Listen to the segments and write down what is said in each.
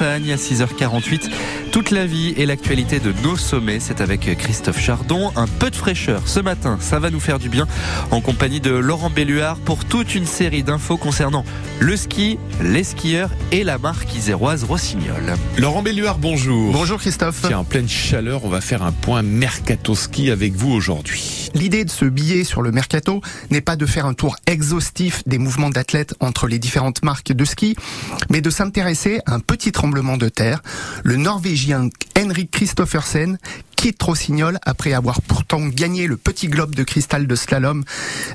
montagne à 6h48. Toute la vie et l'actualité de nos sommets, c'est avec Christophe Chardon. Un peu de fraîcheur ce matin, ça va nous faire du bien en compagnie de Laurent Belluard pour toute une série d'infos concernant le ski, les skieurs et la marque iséroise Rossignol. Laurent Belluard, bonjour. Bonjour Christophe. Tiens, en pleine chaleur, on va faire un point mercato ski avec vous aujourd'hui. L'idée de ce billet sur le mercato n'est pas de faire un tour exhaustif des mouvements d'athlètes entre les différentes marques de ski, mais de s'intéresser à un petit de terre, le Norvégien Henrik Christoffersen quitte Rossignol après avoir pourtant gagné le petit globe de cristal de slalom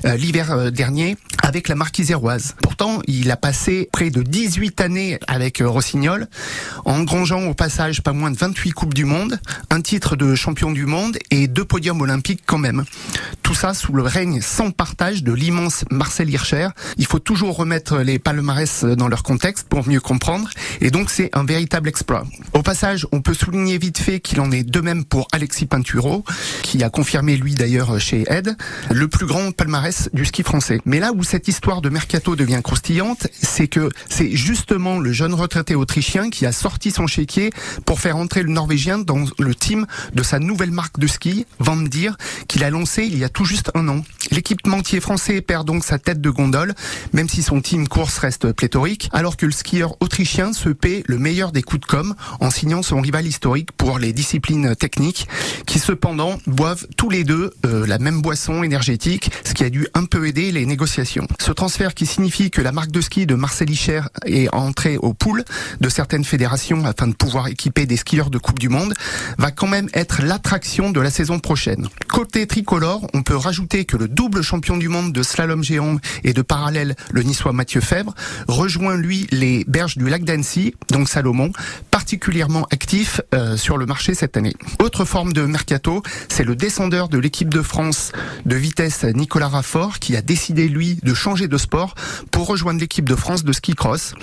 euh, l'hiver euh, dernier avec la marque iséroise. Pourtant, il a passé près de 18 années avec euh, Rossignol, engrangeant au passage pas moins de 28 coupes du monde, un titre de champion du monde et deux podiums olympiques quand même. Tout ça sous le règne sans partage de l'immense Marcel Hirscher. Il faut toujours remettre les palmarès dans leur contexte pour mieux comprendre et donc c'est un véritable exploit. Au passage, on peut souligner vite fait qu'il en est de même pour Alexis Pinturo, qui a confirmé lui d'ailleurs chez Ed, le plus grand palmarès du ski français. Mais là où cette histoire de mercato devient croustillante, c'est que c'est justement le jeune retraité autrichien qui a sorti son chéquier pour faire entrer le Norvégien dans le team de sa nouvelle marque de ski, Van Dir, qu'il a lancé il y a tout juste un an. L'équipementier français perd donc sa tête de gondole, même si son team course reste pléthorique, alors que le skieur autrichien se paie le meilleur des coups de com en signant son rival historique pour les disciplines techniques qui cependant boivent tous les deux euh, la même boisson énergétique, ce qui a dû un peu aider les négociations. Ce transfert qui signifie que la marque de ski de Marcel Hicher est entrée au pool de certaines fédérations afin de pouvoir équiper des skieurs de Coupe du Monde, va quand même être l'attraction de la saison prochaine. Côté tricolore, on peut rajouter que le double champion du monde de slalom géant et de parallèle, le niçois Mathieu Fèvre, rejoint lui les berges du lac d'Annecy, donc Salomon, particulièrement actif euh, sur le marché cette année. Autre forme de mercato, c'est le descendeur de l'équipe de France de vitesse Nicolas Raffort qui a décidé lui de changer de sport pour rejoindre l'équipe de France de ski cross.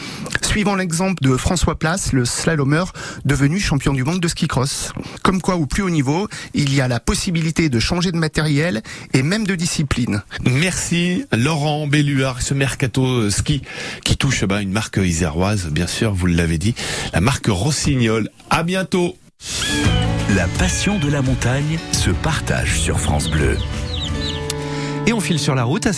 Suivant l'exemple de François Place, le slalomeur devenu champion du monde de ski cross. Comme quoi au plus haut niveau, il y a la possibilité de changer de matériel et même de discipline. Merci Laurent Belluard, ce mercato ski qui touche bah, une marque iséroise, bien sûr, vous l'avez dit, la marque Rossignol. À bientôt. La passion de la montagne se partage sur France Bleu. Et on file sur la route à